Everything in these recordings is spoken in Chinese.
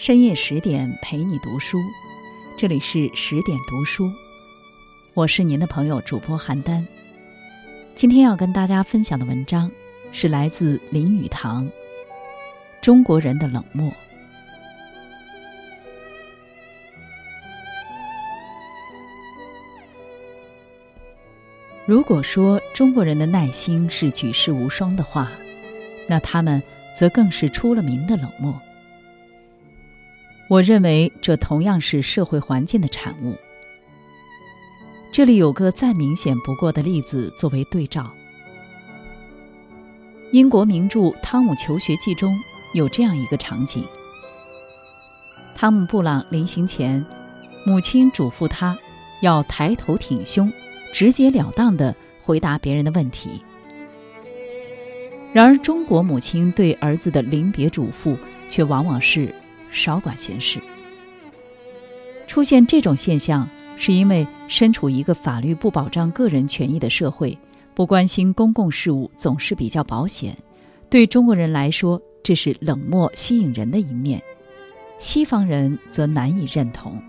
深夜十点陪你读书，这里是十点读书，我是您的朋友主播邯郸。今天要跟大家分享的文章是来自林语堂，《中国人的冷漠》。如果说中国人的耐心是举世无双的话，那他们则更是出了名的冷漠。我认为这同样是社会环境的产物。这里有个再明显不过的例子作为对照：英国名著《汤姆求学记》中有这样一个场景。汤姆·布朗临行前，母亲嘱咐他要抬头挺胸，直截了当地回答别人的问题。然而，中国母亲对儿子的临别嘱咐却往往是。少管闲事。出现这种现象，是因为身处一个法律不保障个人权益的社会，不关心公共事务总是比较保险。对中国人来说，这是冷漠吸引人的一面；西方人则难以认同。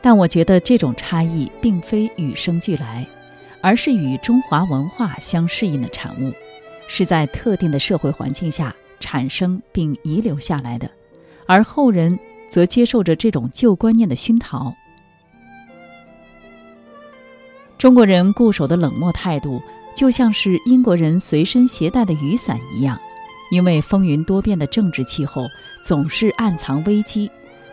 但我觉得这种差异并非与生俱来，而是与中华文化相适应的产物，是在特定的社会环境下。产生并遗留下来的，而后人则接受着这种旧观念的熏陶。中国人固守的冷漠态度，就像是英国人随身携带的雨伞一样，因为风云多变的政治气候总是暗藏危机，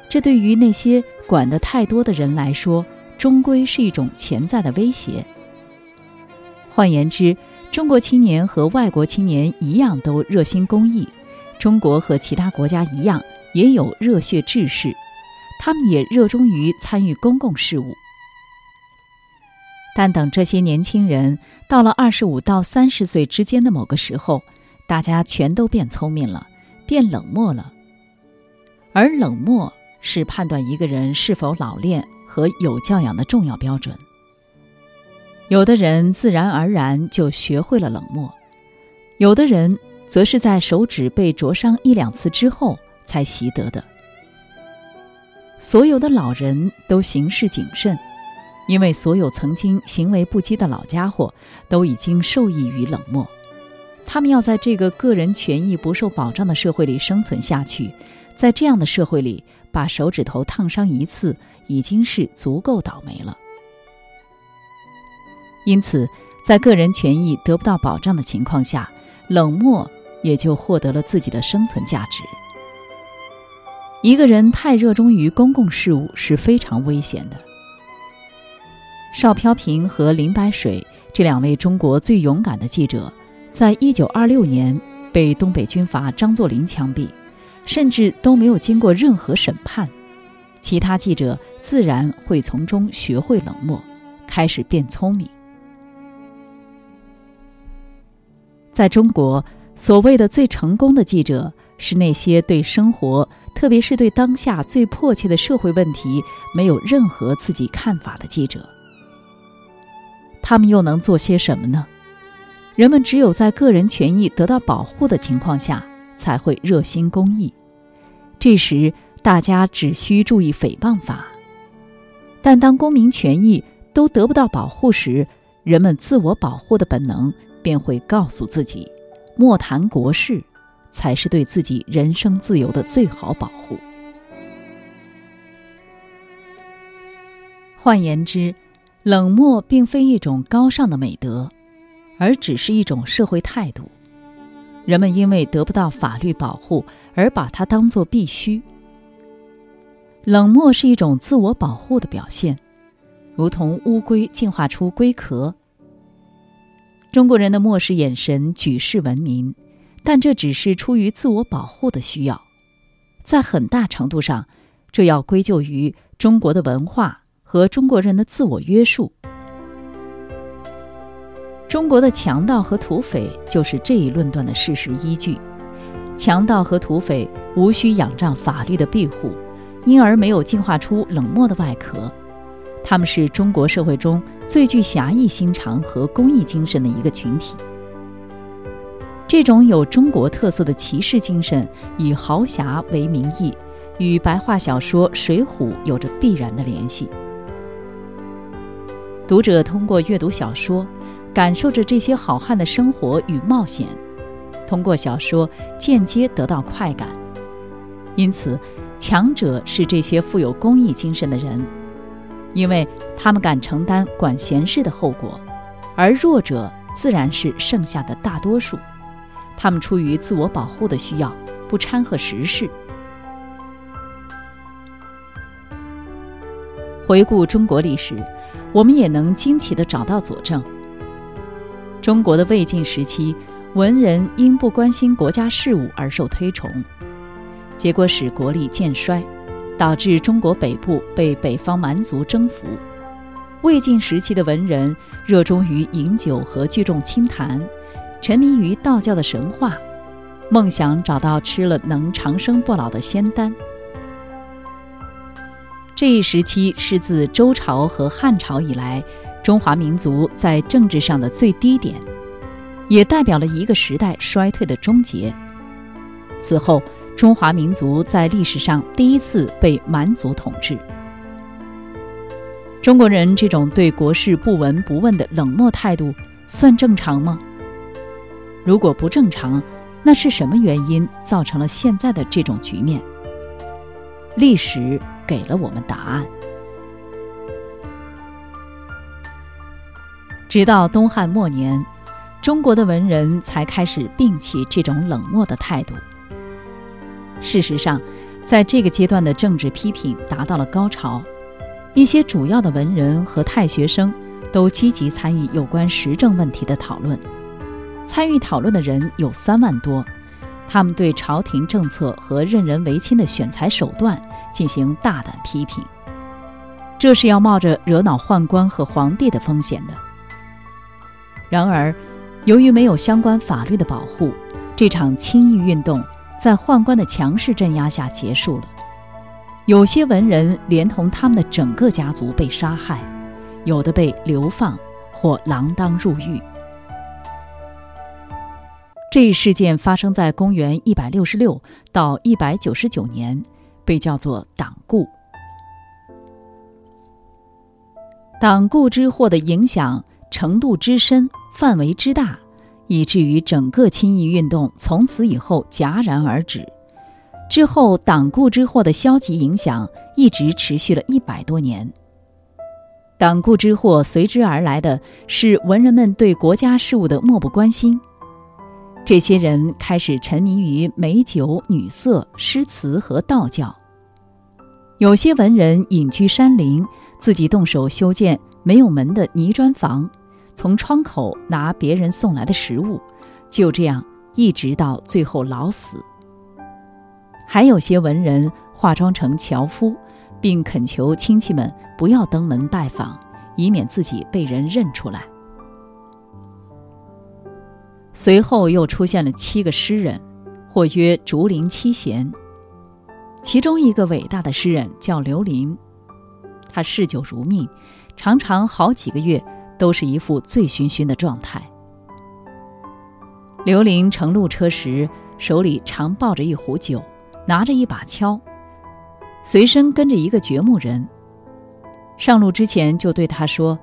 这对于那些管得太多的人来说，终归是一种潜在的威胁。换言之，中国青年和外国青年一样，都热心公益。中国和其他国家一样，也有热血志士，他们也热衷于参与公共事务。但等这些年轻人到了二十五到三十岁之间的某个时候，大家全都变聪明了，变冷漠了。而冷漠是判断一个人是否老练和有教养的重要标准。有的人自然而然就学会了冷漠，有的人则是在手指被灼伤一两次之后才习得的。所有的老人都行事谨慎，因为所有曾经行为不羁的老家伙都已经受益于冷漠。他们要在这个个人权益不受保障的社会里生存下去，在这样的社会里，把手指头烫伤一次已经是足够倒霉了。因此，在个人权益得不到保障的情况下，冷漠也就获得了自己的生存价值。一个人太热衷于公共事务是非常危险的。邵飘萍和林白水这两位中国最勇敢的记者，在一九二六年被东北军阀张作霖枪毙，甚至都没有经过任何审判，其他记者自然会从中学会冷漠，开始变聪明。在中国，所谓的最成功的记者，是那些对生活，特别是对当下最迫切的社会问题，没有任何自己看法的记者。他们又能做些什么呢？人们只有在个人权益得到保护的情况下，才会热心公益。这时，大家只需注意诽谤法。但当公民权益都得不到保护时，人们自我保护的本能。便会告诉自己，莫谈国事，才是对自己人生自由的最好保护。换言之，冷漠并非一种高尚的美德，而只是一种社会态度。人们因为得不到法律保护而把它当作必须。冷漠是一种自我保护的表现，如同乌龟进化出龟壳。中国人的漠视眼神举世闻名，但这只是出于自我保护的需要，在很大程度上，这要归咎于中国的文化和中国人的自我约束。中国的强盗和土匪就是这一论断的事实依据。强盗和土匪无需仰仗法律的庇护，因而没有进化出冷漠的外壳。他们是中国社会中最具侠义心肠和公益精神的一个群体。这种有中国特色的骑士精神，以豪侠为名义，与白话小说《水浒》有着必然的联系。读者通过阅读小说，感受着这些好汉的生活与冒险，通过小说间接得到快感。因此，强者是这些富有公益精神的人，因为他们敢承担管闲事的后果；而弱者自然是剩下的大多数，他们出于自我保护的需要，不掺和时事。回顾中国历史。我们也能惊奇地找到佐证。中国的魏晋时期，文人因不关心国家事务而受推崇，结果使国力渐衰，导致中国北部被北方蛮族征服。魏晋时期的文人热衷于饮酒和聚众清谈，沉迷于道教的神话，梦想找到吃了能长生不老的仙丹。这一时期是自周朝和汉朝以来，中华民族在政治上的最低点，也代表了一个时代衰退的终结。此后，中华民族在历史上第一次被蛮族统治。中国人这种对国事不闻不问的冷漠态度，算正常吗？如果不正常，那是什么原因造成了现在的这种局面？历史。给了我们答案。直到东汉末年，中国的文人才开始摒弃这种冷漠的态度。事实上，在这个阶段的政治批评达到了高潮，一些主要的文人和太学生都积极参与有关时政问题的讨论。参与讨论的人有三万多，他们对朝廷政策和任人唯亲的选才手段。进行大胆批评，这是要冒着惹恼宦官和皇帝的风险的。然而，由于没有相关法律的保护，这场清议运动在宦官的强势镇压下结束了。有些文人连同他们的整个家族被杀害，有的被流放或锒铛入狱。这一事件发生在公元一百六十六到一百九十九年。被叫做党锢，党锢之祸的影响程度之深、范围之大，以至于整个清议运动从此以后戛然而止。之后，党锢之祸的消极影响一直持续了一百多年。党锢之祸随之而来的是文人们对国家事务的漠不关心。这些人开始沉迷于美酒、女色、诗词和道教。有些文人隐居山林，自己动手修建没有门的泥砖房，从窗口拿别人送来的食物，就这样一直到最后老死。还有些文人化妆成樵夫，并恳求亲戚们不要登门拜访，以免自己被人认出来。随后又出现了七个诗人，或曰竹林七贤。其中一个伟大的诗人叫刘伶，他嗜酒如命，常常好几个月都是一副醉醺醺的状态。刘伶乘路车时，手里常抱着一壶酒，拿着一把锹，随身跟着一个掘墓人。上路之前就对他说：“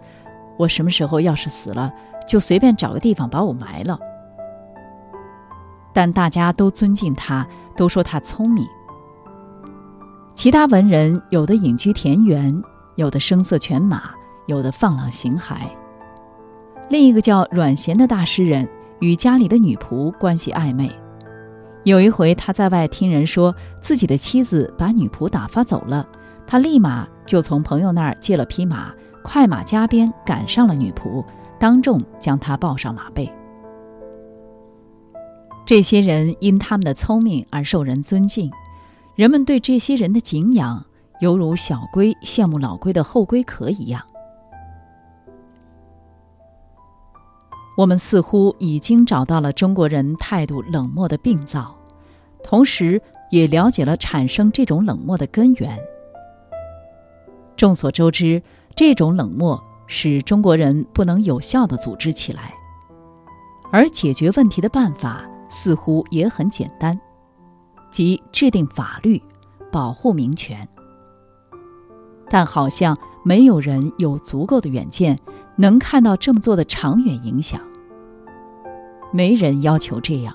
我什么时候要是死了，就随便找个地方把我埋了。”但大家都尊敬他，都说他聪明。其他文人有的隐居田园，有的声色犬马，有的放浪形骸。另一个叫阮咸的大诗人与家里的女仆关系暧昧。有一回他在外听人说自己的妻子把女仆打发走了，他立马就从朋友那儿借了匹马，快马加鞭赶上了女仆，当众将她抱上马背。这些人因他们的聪明而受人尊敬，人们对这些人的敬仰，犹如小龟羡慕老龟的后龟壳一样。我们似乎已经找到了中国人态度冷漠的病灶，同时也了解了产生这种冷漠的根源。众所周知，这种冷漠使中国人不能有效的组织起来，而解决问题的办法。似乎也很简单，即制定法律，保护民权。但好像没有人有足够的远见，能看到这么做的长远影响。没人要求这样，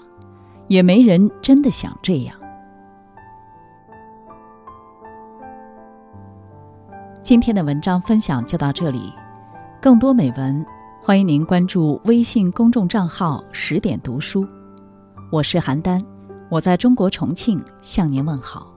也没人真的想这样。今天的文章分享就到这里，更多美文，欢迎您关注微信公众账号“十点读书”。我是邯郸，我在中国重庆向您问好。